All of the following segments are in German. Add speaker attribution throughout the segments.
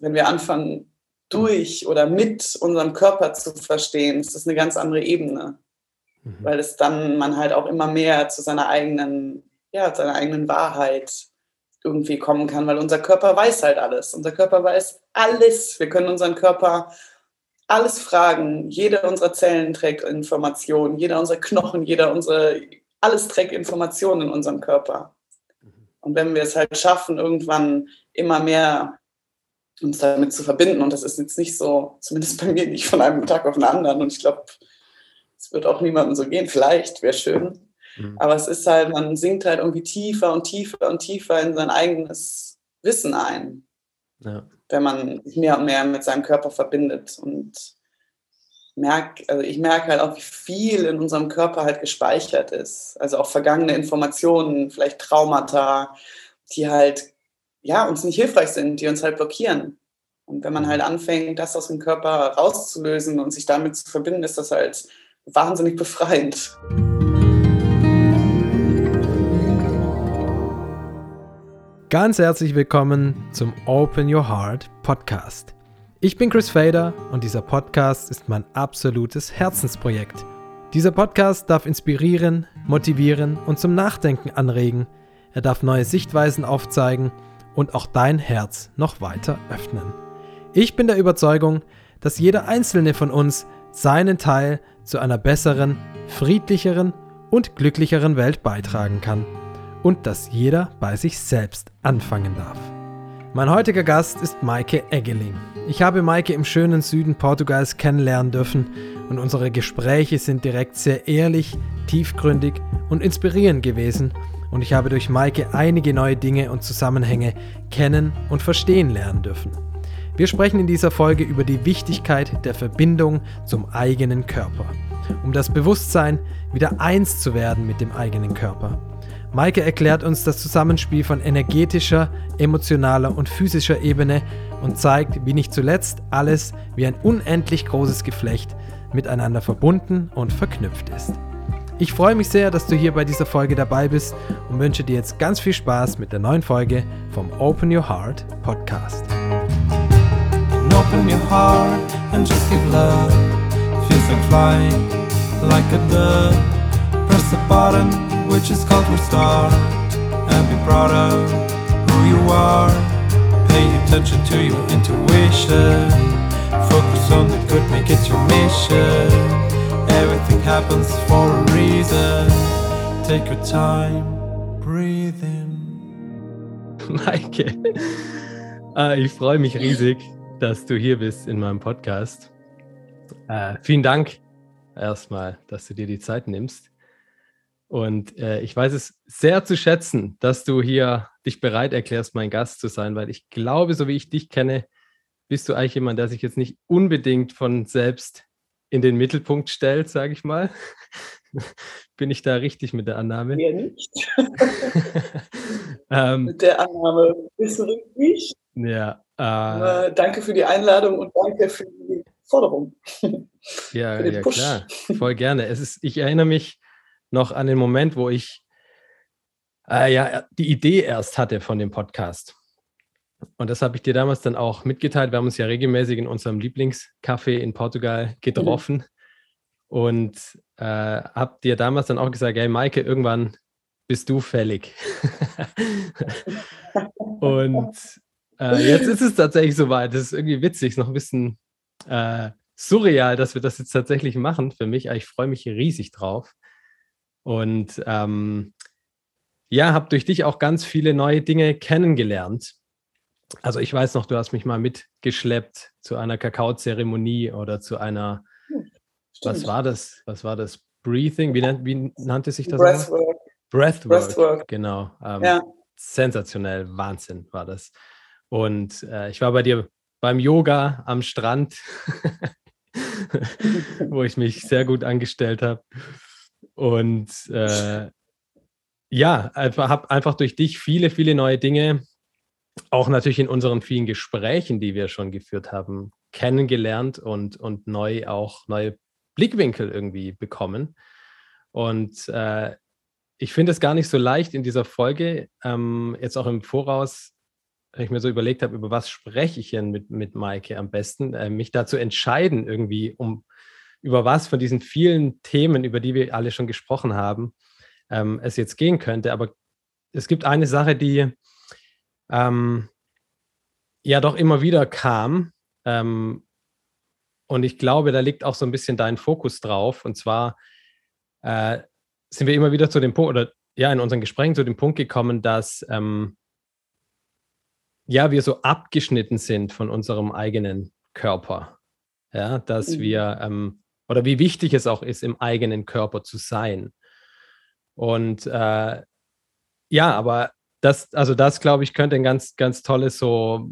Speaker 1: wenn wir anfangen, durch oder mit unserem Körper zu verstehen, ist das eine ganz andere Ebene. Mhm. Weil es dann man halt auch immer mehr zu seiner eigenen, ja, seiner eigenen Wahrheit irgendwie kommen kann, weil unser Körper weiß halt alles. Unser Körper weiß alles. Wir können unseren Körper alles fragen. Jede unserer Zellen trägt Informationen, jeder unserer Knochen, jeder unsere, alles trägt Informationen in unserem Körper. Mhm. Und wenn wir es halt schaffen, irgendwann immer mehr uns damit zu verbinden, und das ist jetzt nicht so, zumindest bei mir nicht von einem Tag auf den anderen, und ich glaube, es wird auch niemandem so gehen, vielleicht, wäre schön. Mhm. Aber es ist halt, man sinkt halt irgendwie tiefer und tiefer und tiefer in sein eigenes Wissen ein. Ja. Wenn man sich mehr und mehr mit seinem Körper verbindet. Und merk, also ich merke halt auch, wie viel in unserem Körper halt gespeichert ist. Also auch vergangene Informationen, vielleicht Traumata, die halt ja, uns nicht hilfreich sind, die uns halt blockieren. Und wenn man halt anfängt, das aus dem Körper rauszulösen und sich damit zu verbinden, ist das halt wahnsinnig befreiend.
Speaker 2: Ganz herzlich willkommen zum Open Your Heart Podcast. Ich bin Chris Fader und dieser Podcast ist mein absolutes Herzensprojekt. Dieser Podcast darf inspirieren, motivieren und zum Nachdenken anregen. Er darf neue Sichtweisen aufzeigen und auch dein Herz noch weiter öffnen. Ich bin der Überzeugung, dass jeder einzelne von uns seinen Teil zu einer besseren, friedlicheren und glücklicheren Welt beitragen kann und dass jeder bei sich selbst anfangen darf. Mein heutiger Gast ist Maike Eggeling. Ich habe Maike im schönen Süden Portugals kennenlernen dürfen und unsere Gespräche sind direkt sehr ehrlich, tiefgründig und inspirierend gewesen und ich habe durch Maike einige neue Dinge und Zusammenhänge kennen und verstehen lernen dürfen. Wir sprechen in dieser Folge über die Wichtigkeit der Verbindung zum eigenen Körper, um das Bewusstsein wieder eins zu werden mit dem eigenen Körper. Maike erklärt uns das Zusammenspiel von energetischer, emotionaler und physischer Ebene und zeigt, wie nicht zuletzt alles wie ein unendlich großes Geflecht miteinander verbunden und verknüpft ist. Ich freue mich sehr, dass du hier bei dieser Folge dabei bist und wünsche dir jetzt ganz viel Spaß mit der neuen Folge vom Open Your Heart Podcast. Open your heart and just give love. Feels like flying, like a dove. Press the button which is called restart and be proud of who you are. Pay attention to your intuition. Focus on the good, make it your mission. Happens for a reason. Take your time, breathe in. Maike, äh, ich freue mich riesig, dass du hier bist in meinem Podcast. Äh, vielen Dank erstmal, dass du dir die Zeit nimmst. Und äh, ich weiß es sehr zu schätzen, dass du hier dich bereit erklärst, mein Gast zu sein, weil ich glaube, so wie ich dich kenne, bist du eigentlich jemand, der sich jetzt nicht unbedingt von selbst in den Mittelpunkt stellt, sage ich mal. Bin ich da richtig mit der Annahme?
Speaker 1: Ja, nicht. ähm, mit der Annahme bist du richtig.
Speaker 2: Ja.
Speaker 1: Äh, danke für die Einladung und danke für die Forderung.
Speaker 2: ja, ja klar, voll gerne. Es ist, ich erinnere mich noch an den Moment, wo ich äh, ja, die Idee erst hatte von dem Podcast. Und das habe ich dir damals dann auch mitgeteilt. Wir haben uns ja regelmäßig in unserem Lieblingscafé in Portugal getroffen mhm. und äh, habe dir damals dann auch gesagt, hey Maike, irgendwann bist du fällig. und äh, jetzt ist es tatsächlich soweit. Das ist irgendwie witzig, ist noch ein bisschen äh, surreal, dass wir das jetzt tatsächlich machen für mich. Aber ich freue mich riesig drauf. Und ähm, ja, habe durch dich auch ganz viele neue Dinge kennengelernt also ich weiß noch, du hast mich mal mitgeschleppt zu einer Kakaozeremonie oder zu einer, hm, was war das? Was war das? Breathing? Wie, nannt, wie nannte sich das?
Speaker 1: Breathwork.
Speaker 2: Breathwork, Breathwork. genau. Ähm, ja. Sensationell, Wahnsinn war das. Und äh, ich war bei dir beim Yoga am Strand, wo ich mich sehr gut angestellt habe. Und äh, ja, einfach, habe einfach durch dich viele, viele neue Dinge auch natürlich in unseren vielen Gesprächen, die wir schon geführt haben, kennengelernt und, und neu auch neue Blickwinkel irgendwie bekommen. Und äh, ich finde es gar nicht so leicht in dieser Folge, ähm, jetzt auch im Voraus wenn ich mir so überlegt habe, über was spreche ich denn mit, mit Maike am besten, äh, mich dazu entscheiden, irgendwie, um über was von diesen vielen Themen, über die wir alle schon gesprochen haben, ähm, es jetzt gehen könnte. Aber es gibt eine Sache, die ähm, ja doch immer wieder kam. Ähm, und ich glaube, da liegt auch so ein bisschen dein Fokus drauf. Und zwar äh, sind wir immer wieder zu dem Punkt, oder ja, in unseren Gesprächen zu dem Punkt gekommen, dass ähm, ja, wir so abgeschnitten sind von unserem eigenen Körper. Ja, dass mhm. wir, ähm, oder wie wichtig es auch ist, im eigenen Körper zu sein. Und äh, ja, aber das, also das, glaube ich, könnte ein ganz, ganz tolles so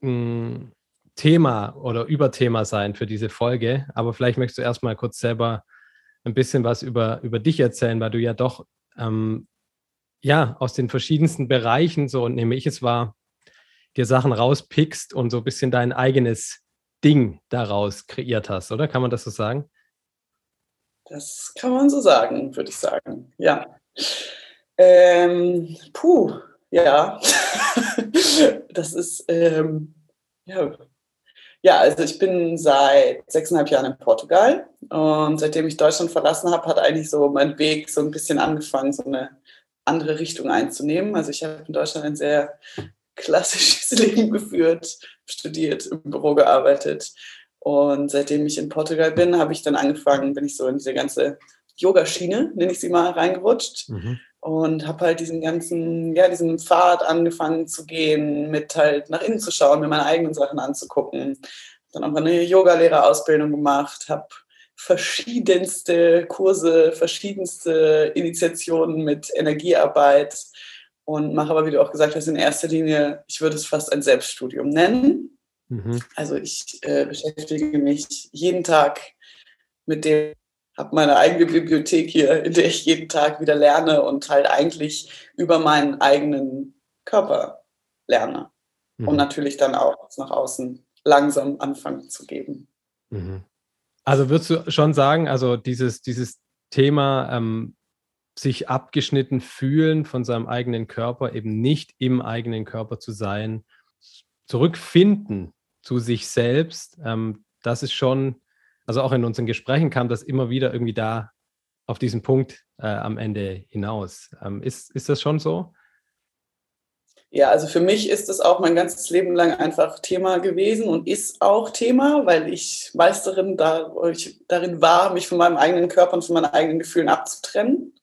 Speaker 2: mh, hm, Thema oder Überthema sein für diese Folge. Aber vielleicht möchtest du erstmal kurz selber ein bisschen was über, über dich erzählen, weil du ja doch ähm, ja aus den verschiedensten Bereichen, so nehme ich es wahr, dir Sachen rauspickst und so ein bisschen dein eigenes Ding daraus kreiert hast, oder? Kann man das so sagen?
Speaker 1: Das kann man so sagen, würde ich sagen. Ja. Ähm, puh, ja. das ist, ähm, ja. Ja, also ich bin seit sechseinhalb Jahren in Portugal und seitdem ich Deutschland verlassen habe, hat eigentlich so mein Weg so ein bisschen angefangen, so eine andere Richtung einzunehmen. Also ich habe in Deutschland ein sehr klassisches Leben geführt, studiert, im Büro gearbeitet. Und seitdem ich in Portugal bin, habe ich dann angefangen, bin ich so in diese ganze Yogaschiene, nenne ich sie mal, reingerutscht. Mhm. Und habe halt diesen ganzen, ja, diesen Pfad angefangen zu gehen, mit halt nach innen zu schauen, mir meine eigenen Sachen anzugucken. Dann auch eine Yogalehrerausbildung gemacht, habe verschiedenste Kurse, verschiedenste Initiationen mit Energiearbeit und mache aber, wie du auch gesagt hast, in erster Linie, ich würde es fast ein Selbststudium nennen. Mhm. Also ich äh, beschäftige mich jeden Tag mit dem, habe meine eigene Bibliothek hier, in der ich jeden Tag wieder lerne und halt eigentlich über meinen eigenen Körper lerne. Mhm. Und natürlich dann auch nach außen langsam anfangen zu geben.
Speaker 2: Mhm. Also würdest du schon sagen, also dieses, dieses Thema ähm, sich abgeschnitten fühlen von seinem eigenen Körper, eben nicht im eigenen Körper zu sein, zurückfinden zu sich selbst. Ähm, das ist schon, also auch in unseren Gesprächen kam das immer wieder irgendwie da auf diesen Punkt äh, am Ende hinaus. Ähm, ist, ist das schon so?
Speaker 1: Ja, also für mich ist das auch mein ganzes Leben lang einfach Thema gewesen und ist auch Thema, weil ich Meisterin da, ich darin war, mich von meinem eigenen Körper und von meinen eigenen Gefühlen abzutrennen.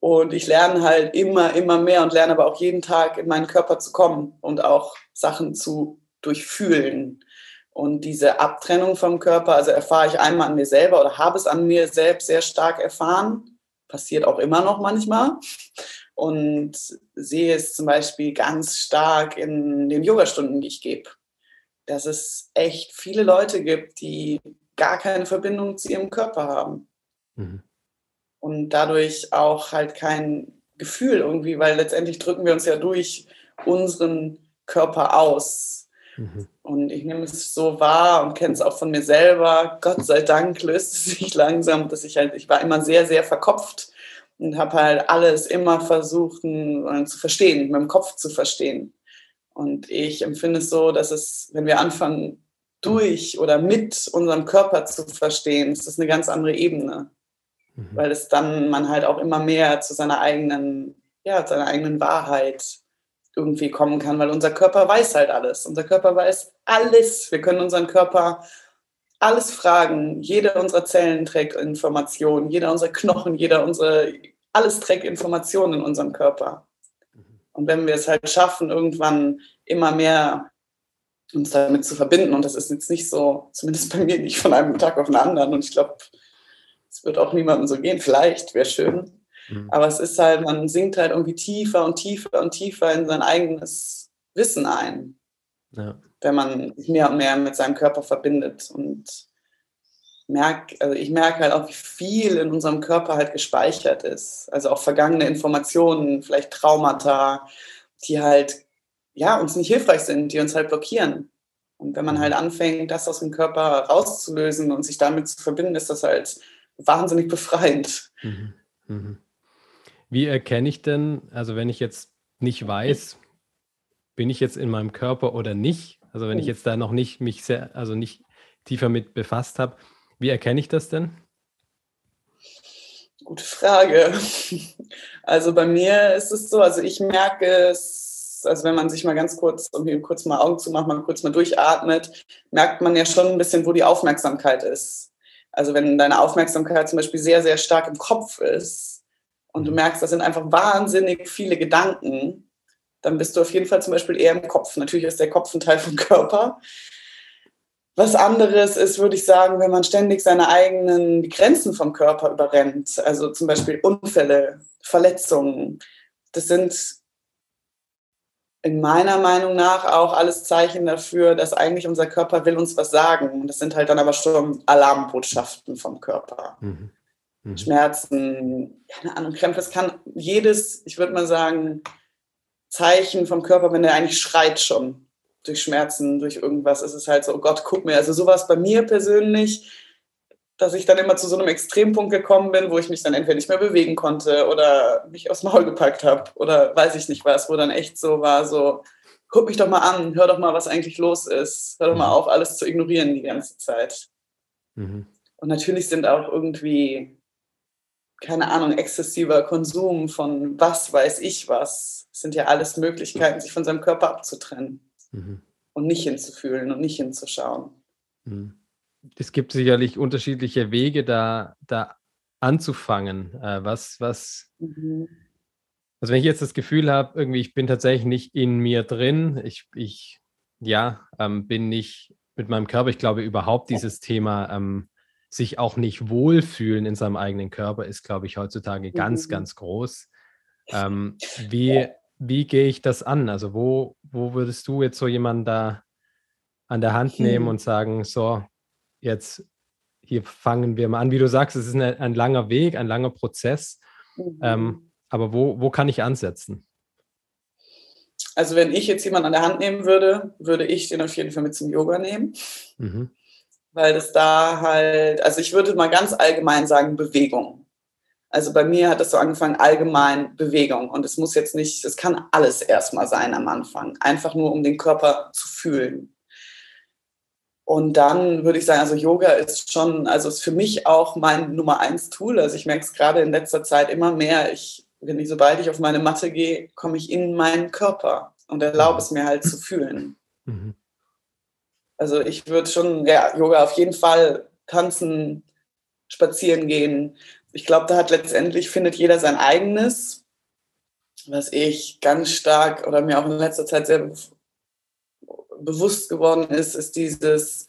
Speaker 1: Und ich lerne halt immer, immer mehr und lerne aber auch jeden Tag in meinen Körper zu kommen und auch Sachen zu durchfühlen. Und diese Abtrennung vom Körper, also erfahre ich einmal an mir selber oder habe es an mir selbst sehr stark erfahren. Passiert auch immer noch manchmal. Und sehe es zum Beispiel ganz stark in den Yogastunden, die ich gebe. Dass es echt viele Leute gibt, die gar keine Verbindung zu ihrem Körper haben. Mhm und dadurch auch halt kein Gefühl irgendwie, weil letztendlich drücken wir uns ja durch unseren Körper aus. Mhm. Und ich nehme es so wahr und kenne es auch von mir selber. Gott sei Dank löst es sich langsam, dass ich halt, ich war immer sehr, sehr verkopft und habe halt alles immer versucht äh, zu verstehen, mit dem Kopf zu verstehen. Und ich empfinde es so, dass es, wenn wir anfangen, durch oder mit unserem Körper zu verstehen, ist das eine ganz andere Ebene mhm. weil es dann man halt auch immer mehr zu seiner eigenen, ja, seiner eigenen Wahrheit irgendwie kommen kann, weil unser Körper weiß halt alles. Unser Körper weiß alles. Wir können unseren Körper alles fragen. Jede unserer Zellen trägt Informationen, jeder unserer Knochen, jeder unsere, alles trägt Informationen in unserem Körper. Mhm. Und wenn wir es halt schaffen, irgendwann immer mehr uns damit zu verbinden, und das ist jetzt nicht so, zumindest bei mir nicht von einem Tag auf den anderen, und ich glaube, es wird auch niemandem so gehen, vielleicht, wäre schön. Mhm. Aber es ist halt, man sinkt halt irgendwie tiefer und tiefer und tiefer in sein eigenes Wissen ein. Ja. Wenn man sich mehr und mehr mit seinem Körper verbindet. Und merk, also ich merke halt auch, wie viel in unserem Körper halt gespeichert ist. Also auch vergangene Informationen, vielleicht Traumata, die halt ja, uns nicht hilfreich sind, die uns halt blockieren. Und wenn man mhm. halt anfängt, das aus dem Körper rauszulösen und sich damit zu verbinden, ist das halt wahnsinnig befreiend. Mhm.
Speaker 2: Mhm. Wie erkenne ich denn, also wenn ich jetzt nicht weiß, bin ich jetzt in meinem Körper oder nicht? Also wenn ich jetzt da noch nicht mich sehr, also nicht tiefer mit befasst habe, wie erkenne ich das denn?
Speaker 1: Gute Frage. Also bei mir ist es so, also ich merke es, also wenn man sich mal ganz kurz, irgendwie kurz mal Augen zumacht, mal kurz mal durchatmet, merkt man ja schon ein bisschen, wo die Aufmerksamkeit ist. Also wenn deine Aufmerksamkeit zum Beispiel sehr, sehr stark im Kopf ist und du mhm. merkst, das sind einfach wahnsinnig viele Gedanken, dann bist du auf jeden Fall zum Beispiel eher im Kopf. Natürlich ist der Kopf ein Teil vom Körper, was anderes ist, würde ich sagen, wenn man ständig seine eigenen Grenzen vom Körper überrennt. Also zum Beispiel Unfälle, Verletzungen. Das sind in meiner Meinung nach auch alles Zeichen dafür, dass eigentlich unser Körper will uns was sagen. Das sind halt dann aber schon Alarmbotschaften vom Körper. Mhm. Mhm. Schmerzen, keine Ahnung, Krämpfe. Es kann jedes, ich würde mal sagen, Zeichen vom Körper, wenn der eigentlich schreit schon durch Schmerzen, durch irgendwas, ist es halt so, oh Gott, guck mir. Also sowas bei mir persönlich, dass ich dann immer zu so einem Extrempunkt gekommen bin, wo ich mich dann entweder nicht mehr bewegen konnte oder mich aufs Maul gepackt habe oder weiß ich nicht was, wo dann echt so war, so, guck mich doch mal an, hör doch mal, was eigentlich los ist. Hör doch mal mhm. auf, alles zu ignorieren die ganze Zeit. Mhm. Und natürlich sind auch irgendwie, keine Ahnung, exzessiver Konsum von was weiß ich was, sind ja alles Möglichkeiten, sich von seinem Körper abzutrennen mhm. und nicht hinzufühlen und nicht hinzuschauen.
Speaker 2: Mhm. Es gibt sicherlich unterschiedliche Wege, da, da anzufangen. Äh, was, was, mhm. also wenn ich jetzt das Gefühl habe, irgendwie, ich bin tatsächlich nicht in mir drin, ich, ich ja, ähm, bin nicht mit meinem Körper, ich glaube überhaupt dieses Thema, ähm, sich auch nicht wohlfühlen in seinem eigenen Körper, ist, glaube ich, heutzutage ganz, mhm. ganz groß. Ähm, wie, wie gehe ich das an? Also wo, wo würdest du jetzt so jemanden da an der Hand nehmen und sagen, so, jetzt hier fangen wir mal an. Wie du sagst, es ist ein, ein langer Weg, ein langer Prozess. Mhm. Ähm, aber wo, wo kann ich ansetzen?
Speaker 1: Also wenn ich jetzt jemanden an der Hand nehmen würde, würde ich den auf jeden Fall mit zum Yoga nehmen. Mhm. Weil das da halt, also ich würde mal ganz allgemein sagen, Bewegung. Also bei mir hat das so angefangen, allgemein Bewegung. Und es muss jetzt nicht, es kann alles erstmal sein am Anfang. Einfach nur, um den Körper zu fühlen. Und dann würde ich sagen, also Yoga ist schon, also ist für mich auch mein Nummer eins Tool. Also ich merke es gerade in letzter Zeit immer mehr. Ich, wenn ich, sobald ich auf meine Matte gehe, komme ich in meinen Körper und erlaube es mir halt zu fühlen. Mhm. Also ich würde schon, ja, Yoga auf jeden Fall tanzen, spazieren gehen, ich glaube, da hat letztendlich findet jeder sein eigenes. Was ich ganz stark oder mir auch in letzter Zeit sehr bewusst geworden ist, ist dieses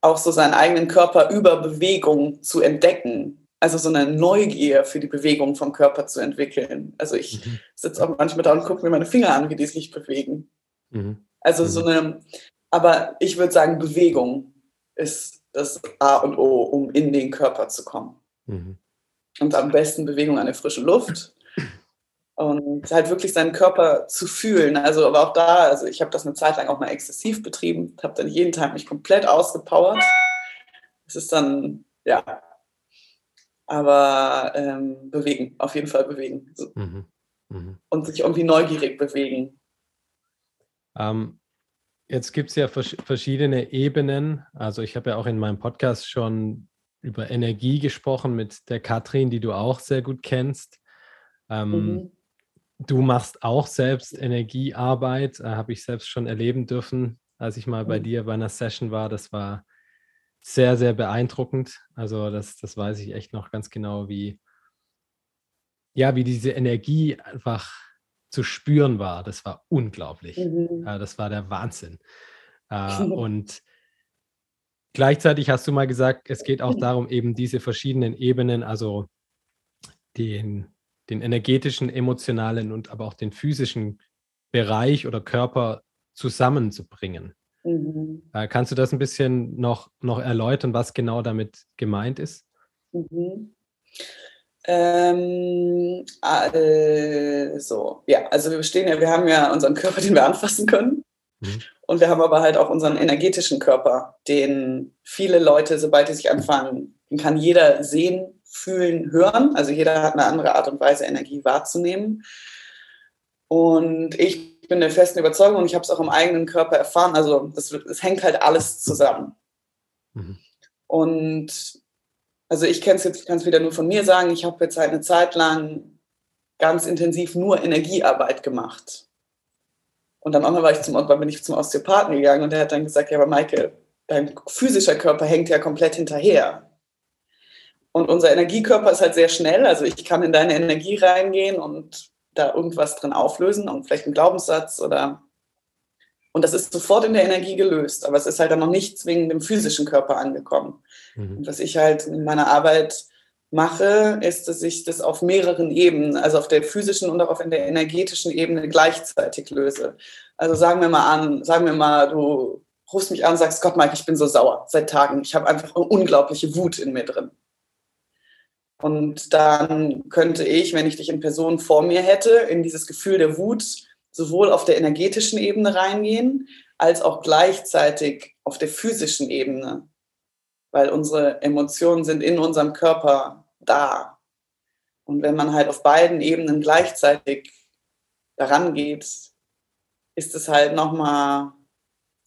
Speaker 1: auch so seinen eigenen Körper über Bewegung zu entdecken. Also so eine Neugier für die Bewegung vom Körper zu entwickeln. Also ich mhm. sitze auch manchmal da und gucke mir meine Finger an, wie die sich bewegen. Mhm. Also so mhm. eine, aber ich würde sagen, Bewegung ist das A und O, um in den Körper zu kommen. Mhm. Und am besten Bewegung an der frischen Luft. Und halt wirklich seinen Körper zu fühlen. Also, aber auch da, also ich habe das eine Zeit lang auch mal exzessiv betrieben, habe dann jeden Tag mich komplett ausgepowert. Es ist dann, ja. Aber ähm, bewegen, auf jeden Fall bewegen. Mhm. Mhm. Und sich irgendwie neugierig bewegen.
Speaker 2: Ähm, jetzt gibt es ja vers verschiedene Ebenen. Also ich habe ja auch in meinem Podcast schon über Energie gesprochen mit der Katrin, die du auch sehr gut kennst. Ähm, mhm. Du machst auch selbst Energiearbeit, äh, habe ich selbst schon erleben dürfen, als ich mal mhm. bei dir bei einer Session war. Das war sehr, sehr beeindruckend. Also das, das weiß ich echt noch ganz genau, wie, ja, wie diese Energie einfach zu spüren war. Das war unglaublich. Mhm. Das war der Wahnsinn. Äh, und Gleichzeitig hast du mal gesagt, es geht auch darum, eben diese verschiedenen Ebenen, also den, den energetischen, emotionalen und aber auch den physischen Bereich oder Körper zusammenzubringen. Mhm. Äh, kannst du das ein bisschen noch, noch erläutern, was genau damit gemeint ist? Mhm.
Speaker 1: Ähm, also, ja, also wir stehen ja, wir haben ja unseren Körper, den wir anfassen können. Mhm. Und wir haben aber halt auch unseren energetischen Körper, den viele Leute, sobald die sich anfangen, den kann jeder sehen, fühlen, hören. Also jeder hat eine andere Art und Weise, Energie wahrzunehmen. Und ich bin der festen Überzeugung und ich habe es auch im eigenen Körper erfahren. Also es hängt halt alles zusammen. Mhm. Und also ich kann es jetzt kann's wieder nur von mir sagen, ich habe jetzt halt eine Zeit lang ganz intensiv nur Energiearbeit gemacht. Und dann war ich zum, bin ich zum Osteopathen gegangen und der hat dann gesagt, ja, aber Michael, dein physischer Körper hängt ja komplett hinterher. Und unser Energiekörper ist halt sehr schnell. Also ich kann in deine Energie reingehen und da irgendwas drin auflösen und vielleicht einen Glaubenssatz oder und das ist sofort in der Energie gelöst, aber es ist halt dann noch nicht zwingend im physischen Körper angekommen. Mhm. Was ich halt in meiner Arbeit mache, ist, dass ich das auf mehreren Ebenen, also auf der physischen und auch auf der energetischen Ebene gleichzeitig löse. Also sagen wir mal an, sagen wir mal, du rufst mich an und sagst, Gott, Mike, ich bin so sauer seit Tagen. Ich habe einfach eine unglaubliche Wut in mir drin. Und dann könnte ich, wenn ich dich in Person vor mir hätte, in dieses Gefühl der Wut sowohl auf der energetischen Ebene reingehen, als auch gleichzeitig auf der physischen Ebene. Weil unsere Emotionen sind in unserem Körper da. Und wenn man halt auf beiden Ebenen gleichzeitig daran geht, ist es halt nochmal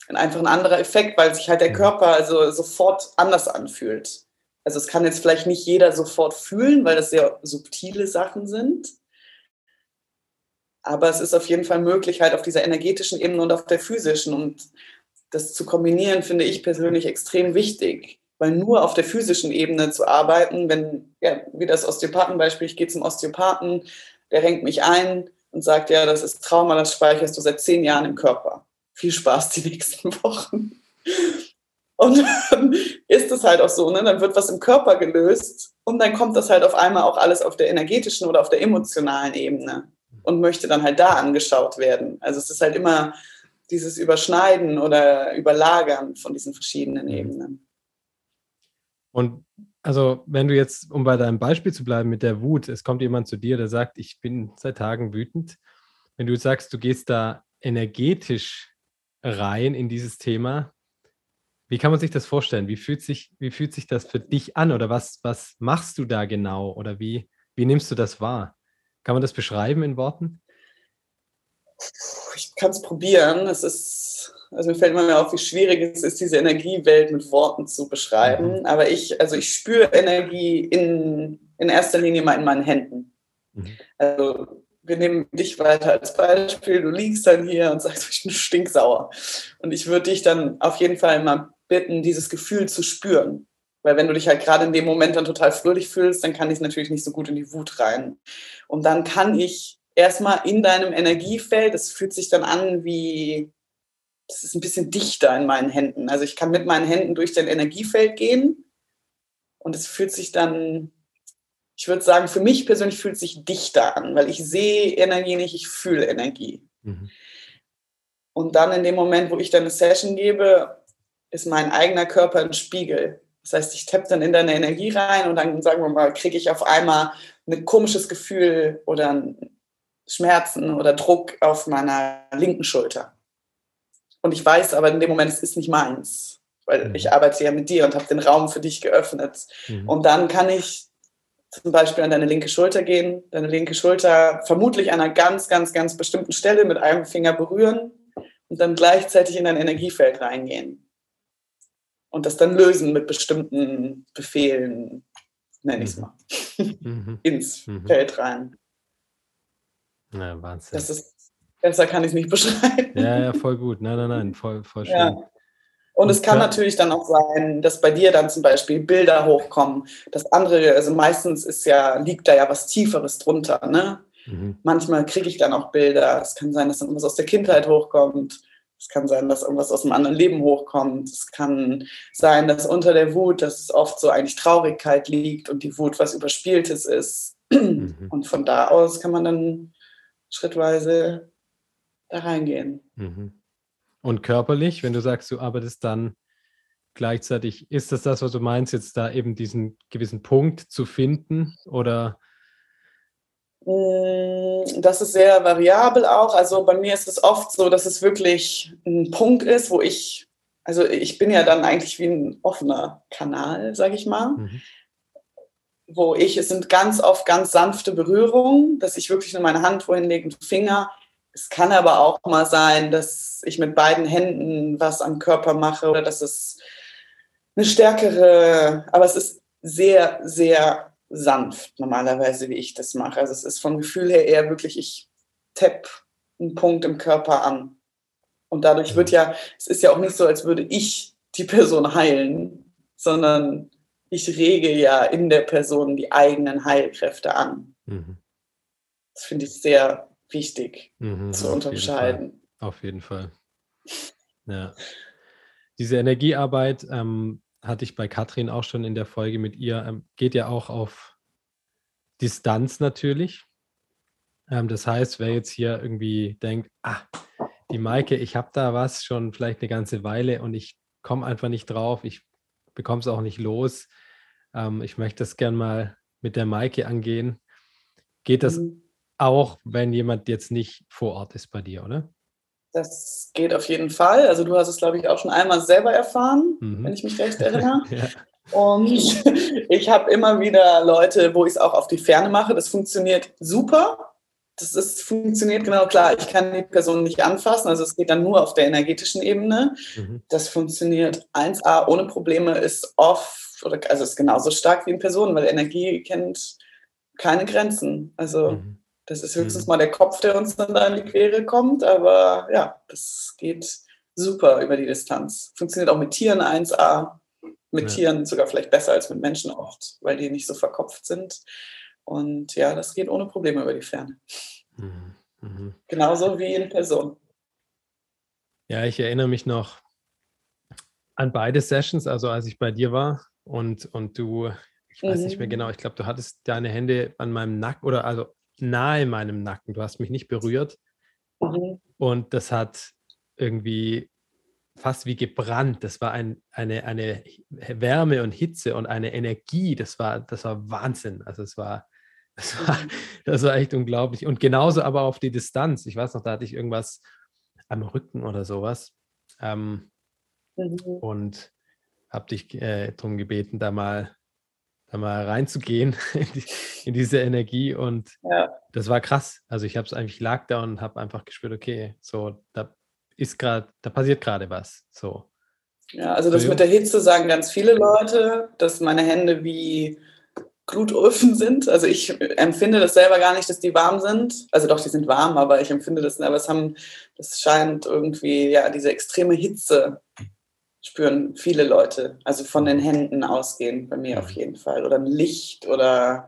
Speaker 1: einfach ein anderer Effekt, weil sich halt der Körper also sofort anders anfühlt. Also es kann jetzt vielleicht nicht jeder sofort fühlen, weil das sehr subtile Sachen sind. Aber es ist auf jeden Fall möglich, halt auf dieser energetischen Ebene und auf der physischen. Und das zu kombinieren, finde ich persönlich extrem wichtig. Weil nur auf der physischen Ebene zu arbeiten, wenn, ja, wie das Osteopathenbeispiel, ich gehe zum Osteopathen, der renkt mich ein und sagt, ja, das ist Trauma, das speicherst du seit zehn Jahren im Körper. Viel Spaß die nächsten Wochen. Und dann ist es halt auch so, ne? dann wird was im Körper gelöst und dann kommt das halt auf einmal auch alles auf der energetischen oder auf der emotionalen Ebene und möchte dann halt da angeschaut werden. Also es ist halt immer dieses Überschneiden oder Überlagern von diesen verschiedenen mhm. Ebenen.
Speaker 2: Und also wenn du jetzt, um bei deinem Beispiel zu bleiben mit der Wut, es kommt jemand zu dir, der sagt, ich bin seit Tagen wütend. Wenn du sagst, du gehst da energetisch rein in dieses Thema, wie kann man sich das vorstellen? Wie fühlt sich, wie fühlt sich das für dich an oder was, was machst du da genau oder wie, wie nimmst du das wahr? Kann man das beschreiben in Worten?
Speaker 1: Ich kann es probieren. Es ist, also mir fällt immer mehr auf, wie schwierig es ist, diese Energiewelt mit Worten zu beschreiben. Mhm. Aber ich, also ich spüre Energie in, in erster Linie mal in meinen Händen. Mhm. Also wir nehmen dich weiter als Beispiel. Du liegst dann hier und sagst, ich bin stinksauer. Und ich würde dich dann auf jeden Fall mal bitten, dieses Gefühl zu spüren. Weil wenn du dich halt gerade in dem Moment dann total fröhlich fühlst, dann kann ich natürlich nicht so gut in die Wut rein. Und dann kann ich erstmal in deinem Energiefeld, es fühlt sich dann an wie, das ist ein bisschen dichter in meinen Händen. Also ich kann mit meinen Händen durch dein Energiefeld gehen und es fühlt sich dann, ich würde sagen, für mich persönlich fühlt es sich dichter an, weil ich sehe Energie nicht, ich fühle Energie. Mhm. Und dann in dem Moment, wo ich dann eine Session gebe, ist mein eigener Körper ein Spiegel. Das heißt, ich tappe dann in deine Energie rein und dann, sagen wir mal, kriege ich auf einmal ein komisches Gefühl oder Schmerzen oder Druck auf meiner linken Schulter. Und ich weiß aber in dem Moment, es ist nicht meins, weil mhm. ich arbeite ja mit dir und habe den Raum für dich geöffnet. Mhm. Und dann kann ich zum Beispiel an deine linke Schulter gehen, deine linke Schulter vermutlich an einer ganz, ganz, ganz bestimmten Stelle mit einem Finger berühren und dann gleichzeitig in dein Energiefeld reingehen und das dann lösen mit bestimmten Befehlen, nenne ich es mhm. mal, mhm. ins mhm. Feld rein.
Speaker 2: Na, Wahnsinn.
Speaker 1: Das ist, besser kann ich es nicht beschreiben.
Speaker 2: Ja, ja, voll gut. Nein, nein, nein, voll, voll schön.
Speaker 1: Ja. Und, und es kann natürlich dann auch sein, dass bei dir dann zum Beispiel Bilder hochkommen. Das andere, also meistens ist ja, liegt da ja was Tieferes drunter. Ne? Mhm. Manchmal kriege ich dann auch Bilder. Es kann sein, dass dann irgendwas aus der Kindheit hochkommt. Es kann sein, dass irgendwas aus einem anderen Leben hochkommt. Es kann sein, dass unter der Wut, dass es oft so eigentlich Traurigkeit liegt und die Wut was Überspieltes ist. Mhm. Und von da aus kann man dann schrittweise da reingehen.
Speaker 2: Mhm. Und körperlich, wenn du sagst, du arbeitest dann gleichzeitig, ist das das, was du meinst, jetzt da eben diesen gewissen Punkt zu finden oder
Speaker 1: Mm, das ist sehr variabel auch. Also bei mir ist es oft so, dass es wirklich ein Punkt ist, wo ich, also ich bin ja dann eigentlich wie ein offener Kanal, sage ich mal, mhm. wo ich, es sind ganz oft ganz sanfte Berührungen, dass ich wirklich nur meine Hand wohin lege, einen Finger es kann aber auch mal sein, dass ich mit beiden Händen was am Körper mache oder dass es eine stärkere, aber es ist sehr, sehr sanft normalerweise, wie ich das mache. Also es ist vom Gefühl her eher wirklich, ich tapp einen Punkt im Körper an. Und dadurch wird ja, es ist ja auch nicht so, als würde ich die Person heilen, sondern ich rege ja in der Person die eigenen Heilkräfte an. Mhm. Das finde ich sehr wichtig mhm, zu unterscheiden.
Speaker 2: Auf jeden Fall. Ja. Diese Energiearbeit ähm, hatte ich bei Katrin auch schon in der Folge mit ihr, ähm, geht ja auch auf Distanz natürlich. Ähm, das heißt, wer jetzt hier irgendwie denkt, ah, die Maike, ich habe da was schon vielleicht eine ganze Weile und ich komme einfach nicht drauf, ich bekomme es auch nicht los. Ähm, ich möchte das gern mal mit der Maike angehen. Geht das mhm. Auch, wenn jemand jetzt nicht vor Ort ist bei dir, oder?
Speaker 1: Das geht auf jeden Fall. Also du hast es, glaube ich, auch schon einmal selber erfahren, mhm. wenn ich mich recht erinnere. ja. Und ich habe immer wieder Leute, wo ich es auch auf die Ferne mache. Das funktioniert super das ist, funktioniert genau klar. Ich kann die Person nicht anfassen, also es geht dann nur auf der energetischen Ebene. Mhm. Das funktioniert 1a ohne Probleme, ist off, oder, also ist genauso stark wie in Person, weil Energie kennt keine Grenzen. Also mhm. Das ist höchstens mhm. mal der Kopf, der uns dann da in die Quere kommt, aber ja, das geht super über die Distanz. Funktioniert auch mit Tieren 1a, mit ja. Tieren sogar vielleicht besser als mit Menschen oft, weil die nicht so verkopft sind. Und ja, das geht ohne Probleme über die Ferne. Mhm. Mhm. Genauso wie in Person.
Speaker 2: Ja, ich erinnere mich noch an beide Sessions, also als ich bei dir war und, und du, ich weiß mhm. nicht mehr mhm. genau, ich glaube, du hattest deine Hände an meinem Nacken oder also nahe meinem Nacken. Du hast mich nicht berührt. Mhm. Und das hat irgendwie fast wie gebrannt. Das war ein, eine, eine Wärme und Hitze und eine Energie. Das war, das war Wahnsinn. Also es war das war, das war echt unglaublich. Und genauso aber auf die Distanz. Ich weiß noch, da hatte ich irgendwas am Rücken oder sowas. Ähm, mhm. Und habe dich äh, darum gebeten, da mal, mal reinzugehen in, die, in diese Energie. Und ja. das war krass. Also ich habe es eigentlich lag da und habe einfach gespürt, okay, so, da ist gerade, da passiert gerade was. So.
Speaker 1: Ja, also das mit der Hitze sagen ganz viele Leute, dass meine Hände wie Glutöfen sind. Also ich empfinde das selber gar nicht, dass die warm sind. Also doch, die sind warm, aber ich empfinde das, aber es haben, das scheint irgendwie, ja, diese extreme Hitze spüren viele Leute. Also von den Händen ausgehend, bei mir auf jeden Fall. Oder ein Licht oder,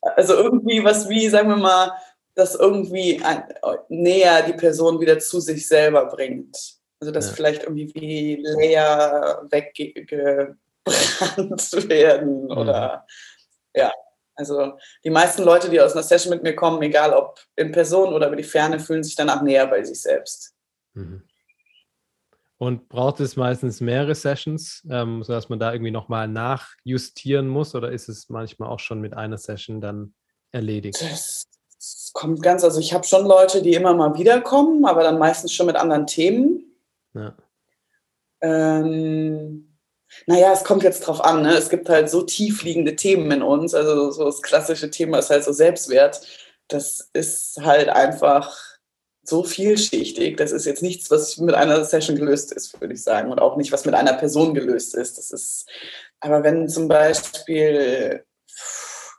Speaker 1: also irgendwie was wie, sagen wir mal, das irgendwie näher die Person wieder zu sich selber bringt. Also dass ja. vielleicht irgendwie wie Layer weggebrannt werden mhm. oder ja, also die meisten Leute, die aus einer Session mit mir kommen, egal ob in Person oder über die Ferne, fühlen sich danach näher bei sich selbst. Mhm.
Speaker 2: Und braucht es meistens mehrere Sessions, ähm, sodass man da irgendwie nochmal nachjustieren muss? Oder ist es manchmal auch schon mit einer Session dann erledigt?
Speaker 1: Das, das kommt ganz, also ich habe schon Leute, die immer mal wiederkommen, aber dann meistens schon mit anderen Themen. Ja. Ähm, naja, es kommt jetzt drauf an. Ne? Es gibt halt so tiefliegende Themen in uns. Also so das klassische Thema ist halt so Selbstwert. Das ist halt einfach so vielschichtig. Das ist jetzt nichts, was mit einer Session gelöst ist, würde ich sagen. Und auch nicht, was mit einer Person gelöst ist. Das ist, aber wenn zum Beispiel,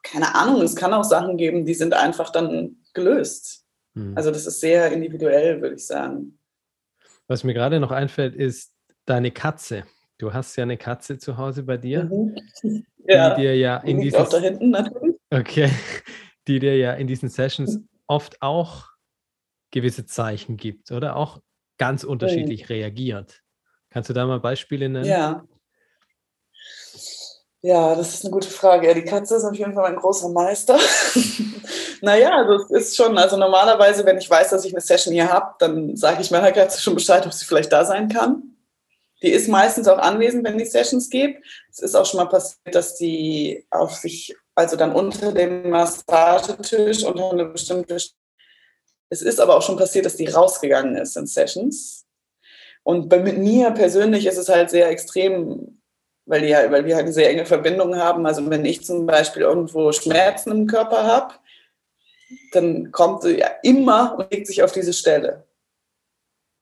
Speaker 1: keine Ahnung, es kann auch Sachen geben, die sind einfach dann gelöst. Hm. Also das ist sehr individuell, würde ich sagen.
Speaker 2: Was mir gerade noch einfällt, ist deine Katze. Du hast ja eine Katze zu Hause bei dir, mhm. ja, die dir ja in diesen
Speaker 1: auch da hinten natürlich.
Speaker 2: Okay, die dir ja in diesen Sessions mhm. oft auch gewisse Zeichen gibt oder auch ganz unterschiedlich mhm. reagiert. Kannst du da mal Beispiele nennen?
Speaker 1: Ja. Ja, das ist eine gute Frage. Ja, die Katze ist auf jeden Fall ein großer Meister. naja, das ist schon, also normalerweise, wenn ich weiß, dass ich eine Session hier habe, dann sage ich meiner Katze schon Bescheid, ob sie vielleicht da sein kann. Die ist meistens auch anwesend, wenn die Sessions gibt. Es ist auch schon mal passiert, dass die auf sich, also dann unter dem Massagetisch, unter eine bestimmte. Es ist aber auch schon passiert, dass die rausgegangen ist in Sessions. Und bei mir persönlich ist es halt sehr extrem, weil, die, weil wir halt eine sehr enge Verbindung haben. Also wenn ich zum Beispiel irgendwo Schmerzen im Körper habe, dann kommt sie ja immer und legt sich auf diese Stelle.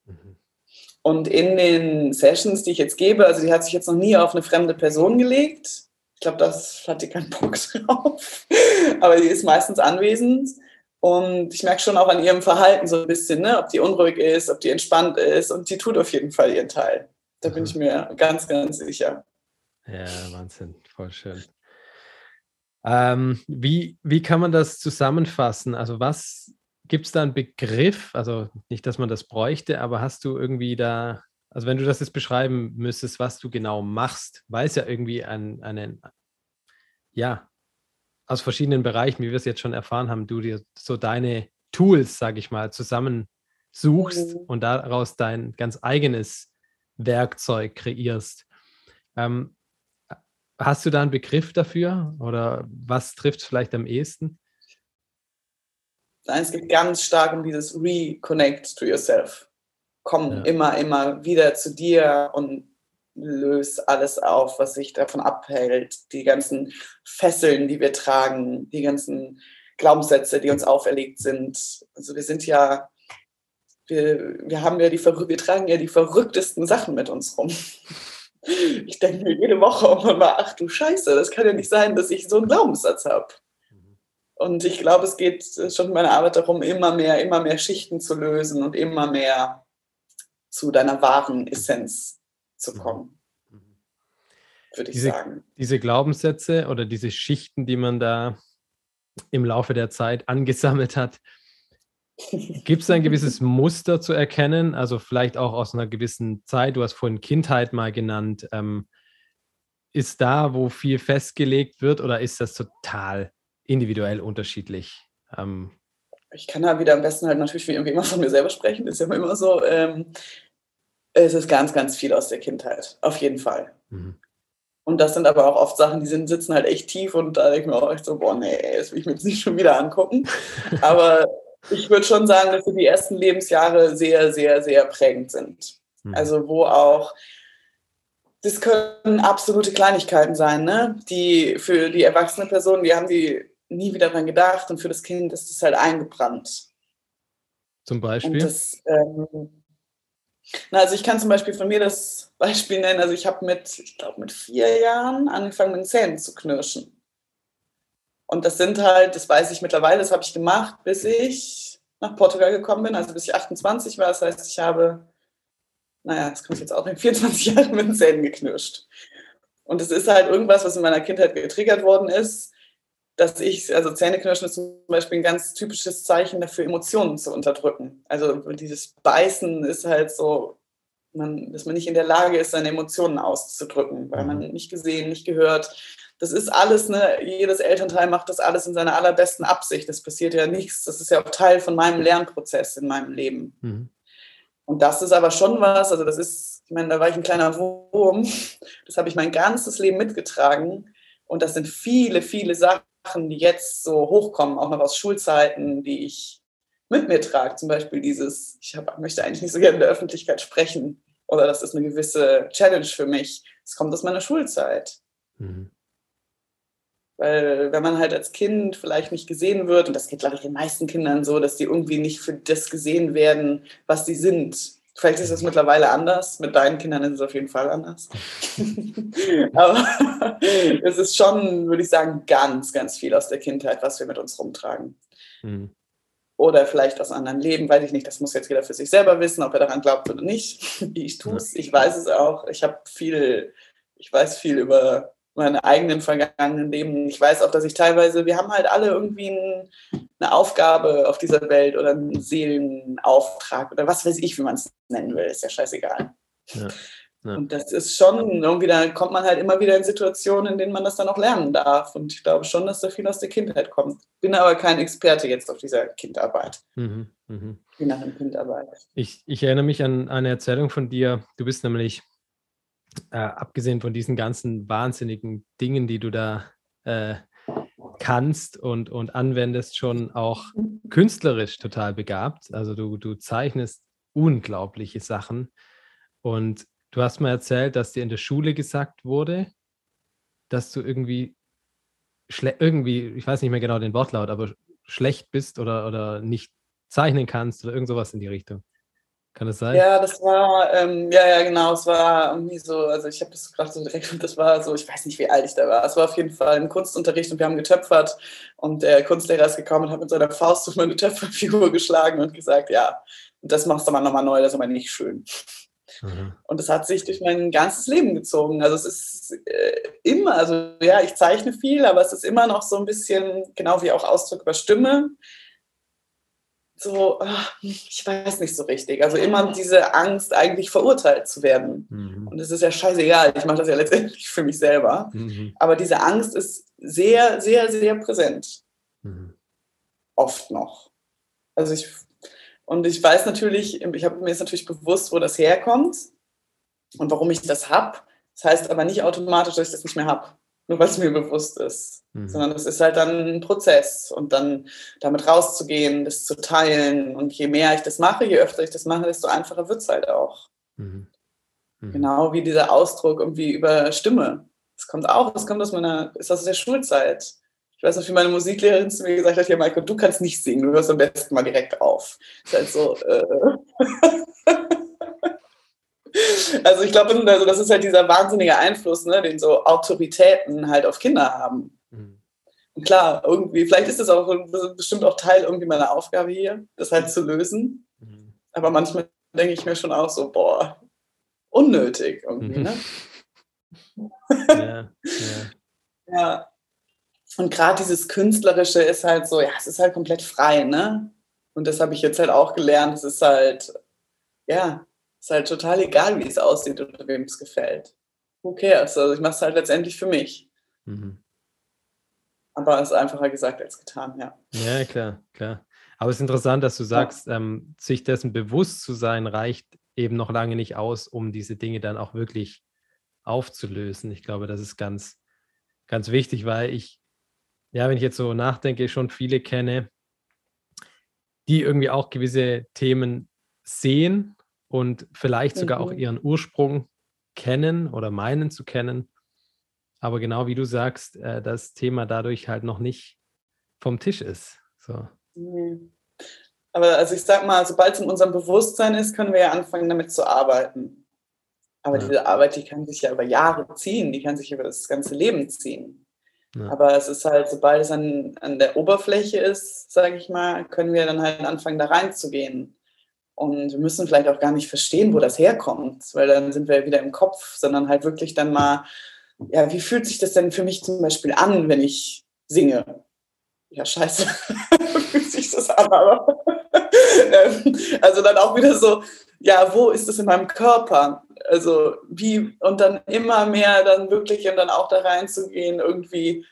Speaker 1: Mhm. Und in den Sessions, die ich jetzt gebe, also die hat sich jetzt noch nie auf eine fremde Person gelegt. Ich glaube, das hat die keinen Bock drauf. Aber die ist meistens anwesend. Und ich merke schon auch an ihrem Verhalten so ein bisschen, ne, ob die unruhig ist, ob die entspannt ist. Und die tut auf jeden Fall ihren Teil. Da bin ich mir ganz, ganz sicher.
Speaker 2: Ja, Wahnsinn, voll schön. Ähm, wie, wie kann man das zusammenfassen? Also was gibt es da einen Begriff? Also nicht, dass man das bräuchte, aber hast du irgendwie da, also wenn du das jetzt beschreiben müsstest, was du genau machst, weil es ja irgendwie ein, einen, ja, aus verschiedenen Bereichen, wie wir es jetzt schon erfahren haben, du dir so deine Tools, sage ich mal, zusammensuchst mhm. und daraus dein ganz eigenes Werkzeug kreierst. Ähm, hast du da einen Begriff dafür oder was trifft es vielleicht am ehesten?
Speaker 1: Nein, es geht ganz stark um dieses Reconnect to yourself. Komm ja. immer, immer wieder zu dir und löst alles auf, was sich davon abhält. Die ganzen Fesseln, die wir tragen, die ganzen Glaubenssätze, die uns auferlegt sind. Also wir sind ja, wir, wir haben ja die, wir tragen ja die verrücktesten Sachen mit uns rum. Ich denke mir jede Woche immer, ach du Scheiße, das kann ja nicht sein, dass ich so einen Glaubenssatz habe. Und ich glaube, es geht schon in meiner Arbeit darum, immer mehr, immer mehr Schichten zu lösen und immer mehr zu deiner wahren Essenz zu mhm. kommen,
Speaker 2: würde ich diese, sagen. Diese Glaubenssätze oder diese Schichten, die man da im Laufe der Zeit angesammelt hat, Gibt es ein gewisses Muster zu erkennen? Also vielleicht auch aus einer gewissen Zeit, du hast vorhin Kindheit mal genannt. Ähm, ist da, wo viel festgelegt wird oder ist das total individuell unterschiedlich? Ähm,
Speaker 1: ich kann da wieder am besten halt natürlich wie immer von mir selber sprechen, ist ja immer so. Ähm, es ist ganz, ganz viel aus der Kindheit, auf jeden Fall. Mhm. Und das sind aber auch oft Sachen, die sind, sitzen halt echt tief und da denke ich mir auch echt so, boah, nee, das will ich mir jetzt nicht schon wieder angucken. Aber ich würde schon sagen, dass die ersten Lebensjahre sehr, sehr, sehr prägend sind. Mhm. Also wo auch, das können absolute Kleinigkeiten sein, ne? die für die erwachsene Person, die haben die nie wieder dran gedacht und für das Kind ist das halt eingebrannt.
Speaker 2: Zum Beispiel?
Speaker 1: Das, ähm, na, also ich kann zum Beispiel von mir das Beispiel nennen. Also ich habe mit, ich glaube, mit vier Jahren angefangen, mit den Zähnen zu knirschen. Und das sind halt, das weiß ich mittlerweile, das habe ich gemacht, bis ich nach Portugal gekommen bin, also bis ich 28 war. Das heißt, ich habe, naja, das ich jetzt auch in 24 Jahre mit den Zähnen geknirscht. Und es ist halt irgendwas, was in meiner Kindheit getriggert worden ist, dass ich, also Zähneknirschen ist zum Beispiel ein ganz typisches Zeichen dafür, Emotionen zu unterdrücken. Also dieses Beißen ist halt so, man, dass man nicht in der Lage ist, seine Emotionen auszudrücken, weil man mhm. nicht gesehen, nicht gehört. Das ist alles, ne, jedes Elternteil macht das alles in seiner allerbesten Absicht. Das passiert ja nichts. Das ist ja auch Teil von meinem Lernprozess in meinem Leben. Mhm. Und das ist aber schon was, also das ist, ich meine, da war ich ein kleiner Wurm, das habe ich mein ganzes Leben mitgetragen. Und das sind viele, viele Sachen, Sachen, die jetzt so hochkommen, auch noch aus Schulzeiten, die ich mit mir trage. Zum Beispiel dieses, ich hab, möchte eigentlich nicht so gerne in der Öffentlichkeit sprechen oder das ist eine gewisse Challenge für mich. Das kommt aus meiner Schulzeit. Mhm. Weil wenn man halt als Kind vielleicht nicht gesehen wird, und das geht, glaube ich, den meisten Kindern so, dass die irgendwie nicht für das gesehen werden, was sie sind. Vielleicht ist es mittlerweile anders. Mit deinen Kindern ist es auf jeden Fall anders. Aber es ist schon, würde ich sagen, ganz, ganz viel aus der Kindheit, was wir mit uns rumtragen. Mhm. Oder vielleicht aus anderen Leben, weiß ich nicht. Das muss jetzt jeder für sich selber wissen, ob er daran glaubt oder nicht. Ich tue es, ich weiß es auch. Ich habe viel, ich weiß viel über meine eigenen vergangenen Leben. Ich weiß auch, dass ich teilweise, wir haben halt alle irgendwie ein, eine Aufgabe auf dieser Welt oder einen Seelenauftrag oder was weiß ich, wie man es nennen will, ist ja scheißegal. Ja, ja. Und das ist schon, irgendwie da kommt man halt immer wieder in Situationen, in denen man das dann auch lernen darf. Und ich glaube schon, dass da viel aus der Kindheit kommt. Bin aber kein Experte jetzt auf dieser Kindarbeit. Mhm, mh. Kindarbeit.
Speaker 2: Ich, ich erinnere mich an eine Erzählung von dir. Du bist nämlich äh, abgesehen von diesen ganzen wahnsinnigen Dingen, die du da äh, kannst und, und anwendest, schon auch künstlerisch total begabt. Also du, du zeichnest unglaubliche Sachen. Und du hast mal erzählt, dass dir in der Schule gesagt wurde, dass du irgendwie, irgendwie, ich weiß nicht mehr genau den Wortlaut, aber schlecht bist oder, oder nicht zeichnen kannst oder irgend sowas in die Richtung. Kann das sein?
Speaker 1: Ja, das war, ähm, ja, ja, genau, es war irgendwie so, also ich habe das gerade so direkt, das war so, ich weiß nicht, wie alt ich da war. Es war auf jeden Fall ein Kunstunterricht und wir haben getöpfert und der Kunstlehrer ist gekommen und hat mit seiner Faust auf meine Töpferfigur geschlagen und gesagt, ja, das machst du mal nochmal neu, das ist aber nicht schön. Mhm. Und das hat sich durch mein ganzes Leben gezogen. Also es ist äh, immer, also ja, ich zeichne viel, aber es ist immer noch so ein bisschen, genau wie auch Ausdruck über Stimme, so, ah, ich weiß nicht so richtig. Also immer diese Angst, eigentlich verurteilt zu werden. Mhm. Und es ist ja scheißegal, ich mache das ja letztendlich für mich selber. Mhm. Aber diese Angst ist sehr, sehr, sehr präsent. Mhm. Oft noch. Also ich, und ich weiß natürlich, ich habe mir ist natürlich bewusst, wo das herkommt und warum ich das habe. Das heißt aber nicht automatisch, dass ich das nicht mehr habe nur weil es mir bewusst ist. Mhm. Sondern es ist halt dann ein Prozess und dann damit rauszugehen, das zu teilen. Und je mehr ich das mache, je öfter ich das mache, desto einfacher wird es halt auch. Mhm. Mhm. Genau wie dieser Ausdruck irgendwie über Stimme. Das kommt auch, das kommt aus meiner, ist aus der Schulzeit. Ich weiß noch, wie meine Musiklehrerin zu mir gesagt hat, ja, Michael, du kannst nicht singen, du hörst am besten mal direkt auf. Das ist halt so, äh Also ich glaube, also das ist halt dieser wahnsinnige Einfluss, ne, den so Autoritäten halt auf Kinder haben. Mhm. Und klar, irgendwie, vielleicht ist das auch bestimmt auch Teil irgendwie meiner Aufgabe hier, das halt zu lösen. Mhm. Aber manchmal denke ich mir schon auch so, boah, unnötig irgendwie, mhm. ne? ja, ja. ja. Und gerade dieses Künstlerische ist halt so, ja, es ist halt komplett frei, ne? Und das habe ich jetzt halt auch gelernt. Es ist halt, ja, ist halt total egal, wie es aussieht oder wem es gefällt. Who cares? Also ich mache es halt letztendlich für mich. Mhm. Aber es ist einfacher gesagt als getan, ja.
Speaker 2: Ja, klar, klar. Aber es ist interessant, dass du sagst, ja. ähm, sich dessen bewusst zu sein, reicht eben noch lange nicht aus, um diese Dinge dann auch wirklich aufzulösen. Ich glaube, das ist ganz, ganz wichtig, weil ich, ja, wenn ich jetzt so nachdenke, schon viele kenne, die irgendwie auch gewisse Themen sehen und vielleicht sogar mhm. auch ihren Ursprung kennen oder meinen zu kennen. Aber genau wie du sagst, äh, das Thema dadurch halt noch nicht vom Tisch ist. So.
Speaker 1: Aber also ich sag mal, sobald es in unserem Bewusstsein ist, können wir ja anfangen, damit zu arbeiten. Aber ja. diese Arbeit, die kann sich ja über Jahre ziehen, die kann sich über das ganze Leben ziehen. Ja. Aber es ist halt, sobald es an, an der Oberfläche ist, sage ich mal, können wir dann halt anfangen, da reinzugehen. Und wir müssen vielleicht auch gar nicht verstehen, wo das herkommt, weil dann sind wir wieder im Kopf, sondern halt wirklich dann mal, ja, wie fühlt sich das denn für mich zum Beispiel an, wenn ich singe? Ja, scheiße, fühlt sich das an, aber ähm, also dann auch wieder so, ja, wo ist das in meinem Körper? Also wie, und dann immer mehr dann wirklich und dann auch da reinzugehen, irgendwie,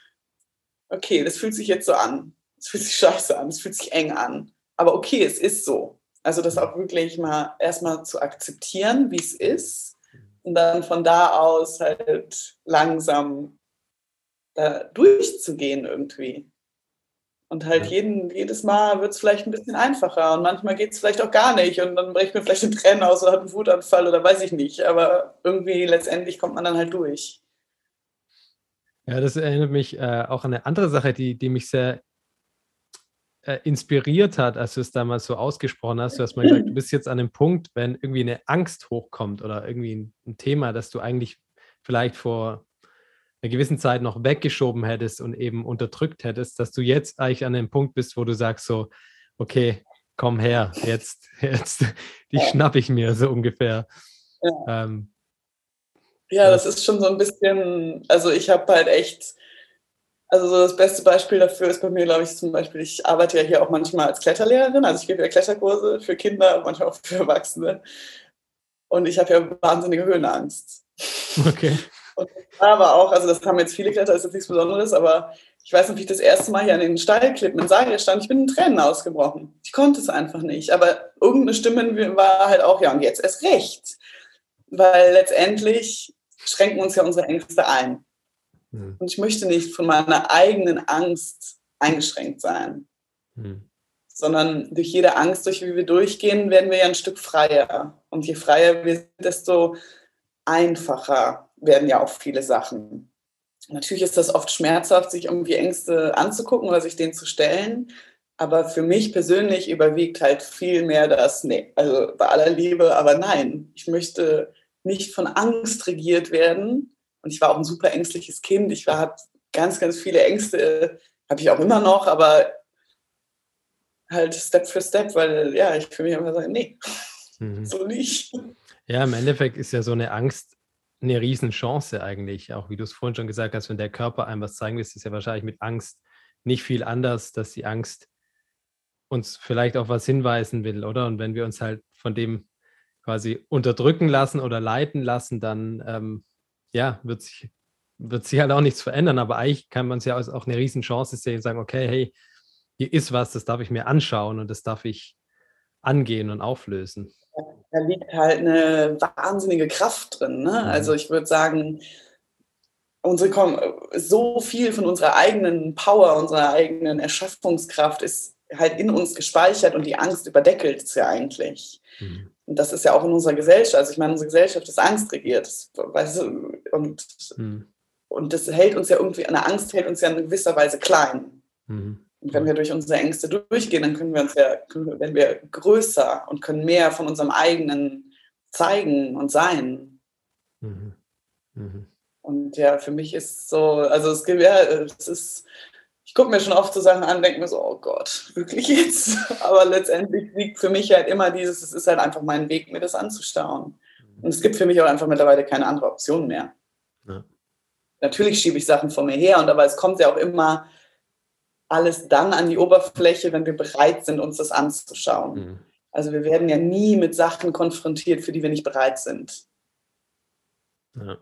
Speaker 1: okay, das fühlt sich jetzt so an. Es fühlt sich scheiße an, es fühlt sich eng an. Aber okay, es ist so. Also das auch wirklich mal erstmal zu akzeptieren, wie es ist und dann von da aus halt langsam da durchzugehen irgendwie. Und halt jeden, jedes Mal wird es vielleicht ein bisschen einfacher und manchmal geht es vielleicht auch gar nicht und dann bricht mir vielleicht ein Tränen aus oder hat einen Wutanfall oder weiß ich nicht. Aber irgendwie letztendlich kommt man dann halt durch.
Speaker 2: Ja, das erinnert mich äh, auch an eine andere Sache, die, die mich sehr äh, inspiriert hat, als du es damals so ausgesprochen hast. Du hast mal gesagt, du bist jetzt an dem Punkt, wenn irgendwie eine Angst hochkommt oder irgendwie ein, ein Thema, das du eigentlich vielleicht vor einer gewissen Zeit noch weggeschoben hättest und eben unterdrückt hättest, dass du jetzt eigentlich an dem Punkt bist, wo du sagst so, okay, komm her, jetzt, jetzt, die schnapp ich mir so ungefähr.
Speaker 1: Ja. Ähm, ja, das ist schon so ein bisschen, also ich habe halt echt also so das beste Beispiel dafür ist bei mir, glaube ich, zum Beispiel, ich arbeite ja hier auch manchmal als Kletterlehrerin, also ich gebe ja Kletterkurse für Kinder, manchmal auch für Erwachsene. Und ich habe ja wahnsinnige Höhenangst.
Speaker 2: Okay.
Speaker 1: Und aber auch, also das haben jetzt viele Kletter, ist jetzt nichts Besonderes, aber ich weiß noch, wie ich das erste Mal hier an den Steilklippen in Sager stand, ich bin in Tränen ausgebrochen. Ich konnte es einfach nicht. Aber irgendeine Stimme war halt auch, ja, und jetzt erst recht. Weil letztendlich schränken uns ja unsere Ängste ein. Mhm. Und ich möchte nicht von meiner eigenen Angst eingeschränkt sein, mhm. sondern durch jede Angst, durch die wir durchgehen, werden wir ja ein Stück freier. Und je freier wir sind, desto einfacher werden ja auch viele Sachen. Natürlich ist das oft schmerzhaft, sich irgendwie Ängste anzugucken oder sich denen zu stellen. Aber für mich persönlich überwiegt halt viel mehr das, nee, also bei aller Liebe, aber nein, ich möchte nicht von Angst regiert werden. Und ich war auch ein super ängstliches Kind. Ich habe ganz, ganz viele Ängste, habe ich auch immer noch, aber halt Step für Step, weil ja, ich für mich immer sage, nee, mhm. so nicht.
Speaker 2: Ja, im Endeffekt ist ja so eine Angst eine Riesenchance eigentlich. Auch wie du es vorhin schon gesagt hast, wenn der Körper einem was zeigen will, ist es ja wahrscheinlich mit Angst nicht viel anders, dass die Angst uns vielleicht auf was hinweisen will, oder? Und wenn wir uns halt von dem quasi unterdrücken lassen oder leiten lassen, dann ähm, ja, wird sich, wird sich halt auch nichts verändern. Aber eigentlich kann man es ja als auch eine Riesenchance sehen und sagen, okay, hey, hier ist was, das darf ich mir anschauen und das darf ich angehen und auflösen.
Speaker 1: Da liegt halt eine wahnsinnige Kraft drin. Ne? Mhm. Also ich würde sagen, unsere, so viel von unserer eigenen Power, unserer eigenen Erschaffungskraft ist halt in uns gespeichert und die Angst überdeckelt es ja eigentlich. Mhm. Und das ist ja auch in unserer Gesellschaft. Also ich meine, unsere Gesellschaft ist angstregiert. Weißt du, und, mhm. und das hält uns ja irgendwie, eine Angst hält uns ja in gewisser Weise klein. Mhm. Und wenn wir durch unsere Ängste durchgehen, dann können wir uns ja, wir, werden wir größer und können mehr von unserem eigenen zeigen und sein. Mhm. Mhm. Und ja, für mich ist so, also es, ja, es ist, ich gucke mir schon oft so Sachen an, denke mir so, oh Gott, wirklich jetzt? Aber letztendlich liegt für mich halt immer dieses, es ist halt einfach mein Weg, mir das anzustauen. Und es gibt für mich auch einfach mittlerweile keine andere Option mehr. Ja. Natürlich schiebe ich Sachen vor mir her, und aber es kommt ja auch immer alles dann an die Oberfläche, wenn wir bereit sind, uns das anzuschauen. Mhm. Also wir werden ja nie mit Sachen konfrontiert, für die wir nicht bereit sind. Ja.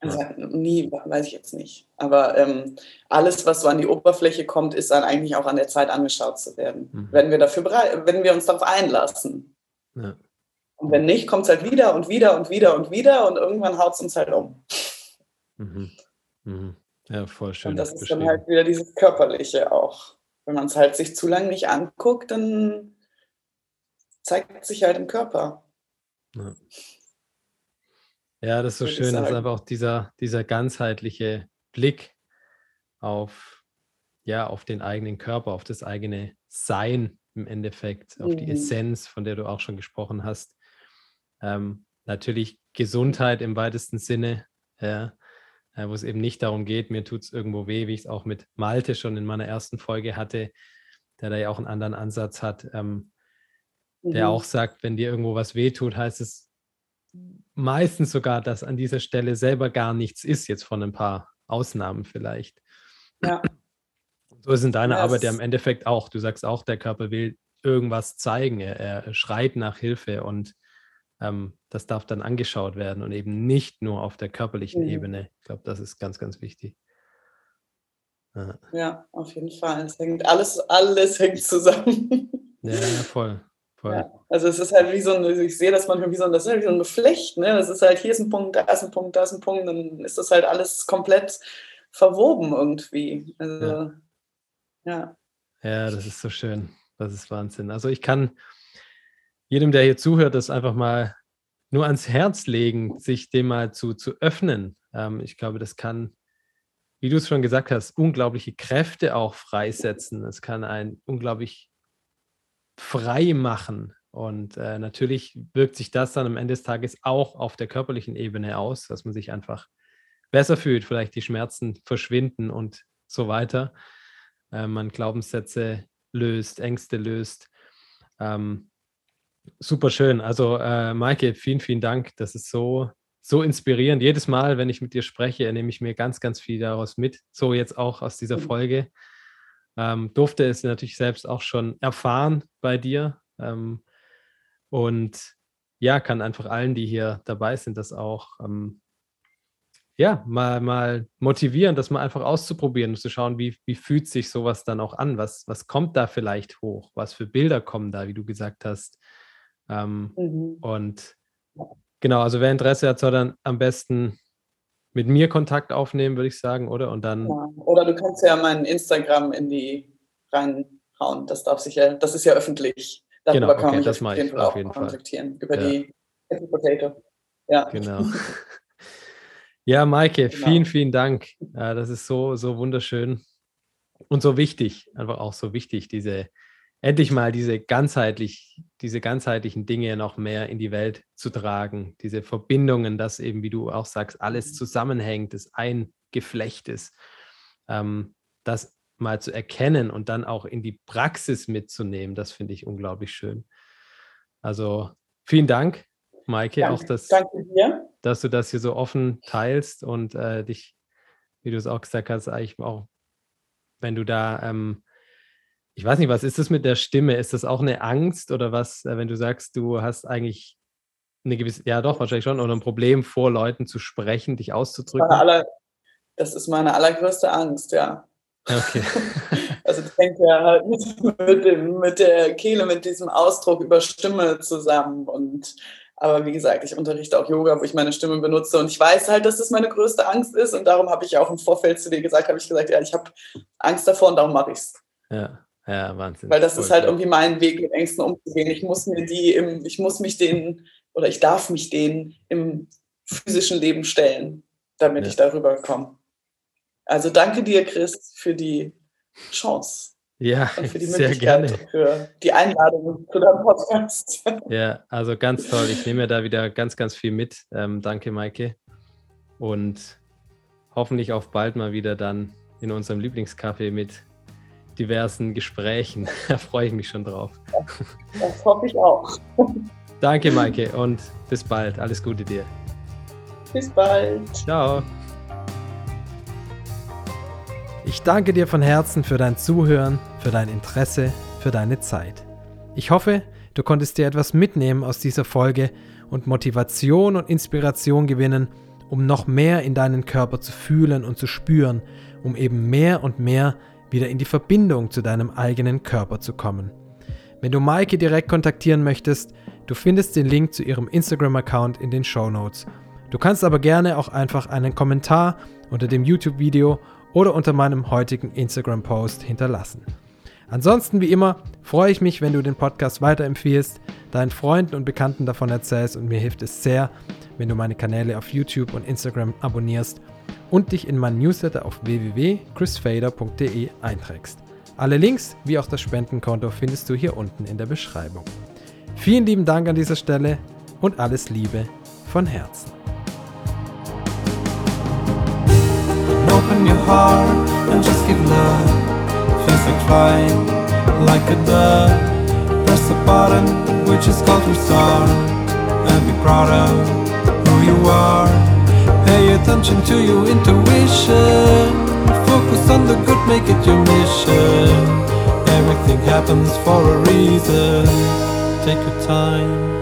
Speaker 1: Also nie, weiß ich jetzt nicht. Aber ähm, alles, was so an die Oberfläche kommt, ist dann eigentlich auch an der Zeit angeschaut zu werden. Mhm. Wenn wir dafür bereit, wenn wir uns darauf einlassen. Ja. Und wenn nicht, kommt es halt wieder und wieder und wieder und wieder und irgendwann haut es uns halt um.
Speaker 2: Mhm. Mhm. Ja, voll schön.
Speaker 1: Und das ist dann halt wieder dieses Körperliche auch. Wenn man es halt sich zu lange nicht anguckt, dann zeigt sich halt im Körper.
Speaker 2: Ja, ja das ist so schön. Das ist einfach auch dieser, dieser ganzheitliche Blick auf, ja, auf den eigenen Körper, auf das eigene Sein im Endeffekt, auf mhm. die Essenz, von der du auch schon gesprochen hast. Ähm, natürlich Gesundheit im weitesten Sinne, ja, äh, wo es eben nicht darum geht, mir tut es irgendwo weh, wie ich es auch mit Malte schon in meiner ersten Folge hatte, der da ja auch einen anderen Ansatz hat, ähm, mhm. der auch sagt, wenn dir irgendwo was weh tut, heißt es meistens sogar, dass an dieser Stelle selber gar nichts ist, jetzt von ein paar Ausnahmen vielleicht. Ja. So ist in deiner ja, Arbeit ja im Endeffekt auch. Du sagst auch, der Körper will irgendwas zeigen, er, er schreit nach Hilfe und ähm, das darf dann angeschaut werden und eben nicht nur auf der körperlichen mhm. Ebene. Ich glaube, das ist ganz, ganz wichtig.
Speaker 1: Ja. ja, auf jeden Fall. Es hängt alles, alles hängt zusammen.
Speaker 2: Ja, ja voll. Ja,
Speaker 1: also es ist halt wie so ein, ich sehe das manchmal wie so ein, das ist halt wie so ein Geflecht, ne? Das ist halt, hier ist ein Punkt, da ist ein Punkt, da ist ein Punkt, dann ist das halt alles komplett verwoben irgendwie. Also, ja.
Speaker 2: ja. Ja, das ist so schön. Das ist Wahnsinn. Also ich kann, jedem, der hier zuhört, das einfach mal nur ans Herz legen, sich dem mal zu, zu öffnen. Ähm, ich glaube, das kann, wie du es schon gesagt hast, unglaubliche Kräfte auch freisetzen. Es kann einen unglaublich frei machen. Und äh, natürlich wirkt sich das dann am Ende des Tages auch auf der körperlichen Ebene aus, dass man sich einfach besser fühlt, vielleicht die Schmerzen verschwinden und so weiter. Äh, man Glaubenssätze löst, Ängste löst. Ähm, Super schön. Also, äh, Maike, vielen, vielen Dank. Das ist so, so inspirierend. Jedes Mal, wenn ich mit dir spreche, nehme ich mir ganz, ganz viel daraus mit. So jetzt auch aus dieser mhm. Folge. Ähm, durfte es natürlich selbst auch schon erfahren bei dir. Ähm, und ja, kann einfach allen, die hier dabei sind, das auch ähm, ja, mal, mal motivieren, das mal einfach auszuprobieren und zu schauen, wie, wie fühlt sich sowas dann auch an? Was, was kommt da vielleicht hoch? Was für Bilder kommen da, wie du gesagt hast? Ähm, mhm. Und genau, also wer Interesse hat, soll dann am besten mit mir Kontakt aufnehmen, würde ich sagen, oder? Und dann.
Speaker 1: Ja. Oder du kannst ja mein Instagram in die reinhauen. Das darf sich ja, das ist ja öffentlich.
Speaker 2: Darüber genau, okay, das mache ich auf jeden Fall.
Speaker 1: kontaktieren. Über ja. die Potato. Ja.
Speaker 2: Genau. Ja, Maike, genau. vielen, vielen Dank. Das ist so, so wunderschön und so wichtig, einfach auch so wichtig, diese, endlich mal diese ganzheitlich, diese ganzheitlichen Dinge noch mehr in die Welt zu tragen, diese Verbindungen, dass eben, wie du auch sagst, alles zusammenhängt, das ein Geflecht ist, ähm, das mal zu erkennen und dann auch in die Praxis mitzunehmen, das finde ich unglaublich schön. Also vielen Dank, Maike, danke, auch dass, dass du das hier so offen teilst und äh, dich, wie du es auch gesagt hast, eigentlich auch, wenn du da ähm, ich weiß nicht, was ist das mit der Stimme? Ist das auch eine Angst oder was, äh, wenn du sagst, du hast eigentlich eine gewisse, ja doch, wahrscheinlich schon, oder ein Problem vor Leuten zu sprechen, dich auszudrücken?
Speaker 1: Aller, das ist meine allergrößte Angst, ja.
Speaker 2: Okay.
Speaker 1: also ich denke ja halt mit, mit, dem, mit der Kehle, mit diesem Ausdruck über Stimme zusammen und aber wie gesagt, ich unterrichte auch Yoga, wo ich meine Stimme benutze und ich weiß halt, dass das meine größte Angst ist und darum habe ich auch im Vorfeld zu dir gesagt, habe ich gesagt, ja, ich habe Angst davor und darum mache ich es.
Speaker 2: Ja. Ja, Wahnsinn.
Speaker 1: Weil das Voll ist halt irgendwie mein Weg, mit Ängsten umzugehen. Ich muss mir die im, ich muss mich denen oder ich darf mich denen im physischen Leben stellen, damit ja. ich darüber komme. Also danke dir, Chris, für die Chance.
Speaker 2: Ja,
Speaker 1: und für die
Speaker 2: sehr gerne.
Speaker 1: Für die Einladung zu deinem Podcast.
Speaker 2: Ja, also ganz toll. Ich nehme da wieder ganz, ganz viel mit. Ähm, danke, Maike. Und hoffentlich auf bald mal wieder dann in unserem Lieblingscafé mit diversen Gesprächen. Da freue ich mich schon drauf.
Speaker 1: Das hoffe ich auch.
Speaker 2: Danke, Maike, und bis bald. Alles Gute dir.
Speaker 1: Bis bald.
Speaker 2: Ciao. Ich danke dir von Herzen für dein Zuhören, für dein Interesse, für deine Zeit. Ich hoffe, du konntest dir etwas mitnehmen aus dieser Folge und Motivation und Inspiration gewinnen, um noch mehr in deinen Körper zu fühlen und zu spüren, um eben mehr und mehr wieder in die Verbindung zu deinem eigenen Körper zu kommen. Wenn du Maike direkt kontaktieren möchtest, du findest den Link zu ihrem Instagram-Account in den Show Notes. Du kannst aber gerne auch einfach einen Kommentar unter dem YouTube-Video oder unter meinem heutigen Instagram-Post hinterlassen. Ansonsten, wie immer, freue ich mich, wenn du den Podcast weiterempfiehlst, deinen Freunden und Bekannten davon erzählst und mir hilft es sehr, wenn du meine Kanäle auf YouTube und Instagram abonnierst und dich in meinen Newsletter auf www.chrisfader.de einträgst. Alle Links wie auch das Spendenkonto findest du hier unten in der Beschreibung. Vielen lieben Dank an dieser Stelle und alles Liebe von Herzen. Open your heart and just give love. Feels like flying like a dove. Press the button which is called restart and be proud of who you are. Attention to your intuition. Focus on the good, make it your mission. Everything happens for a reason. Take your time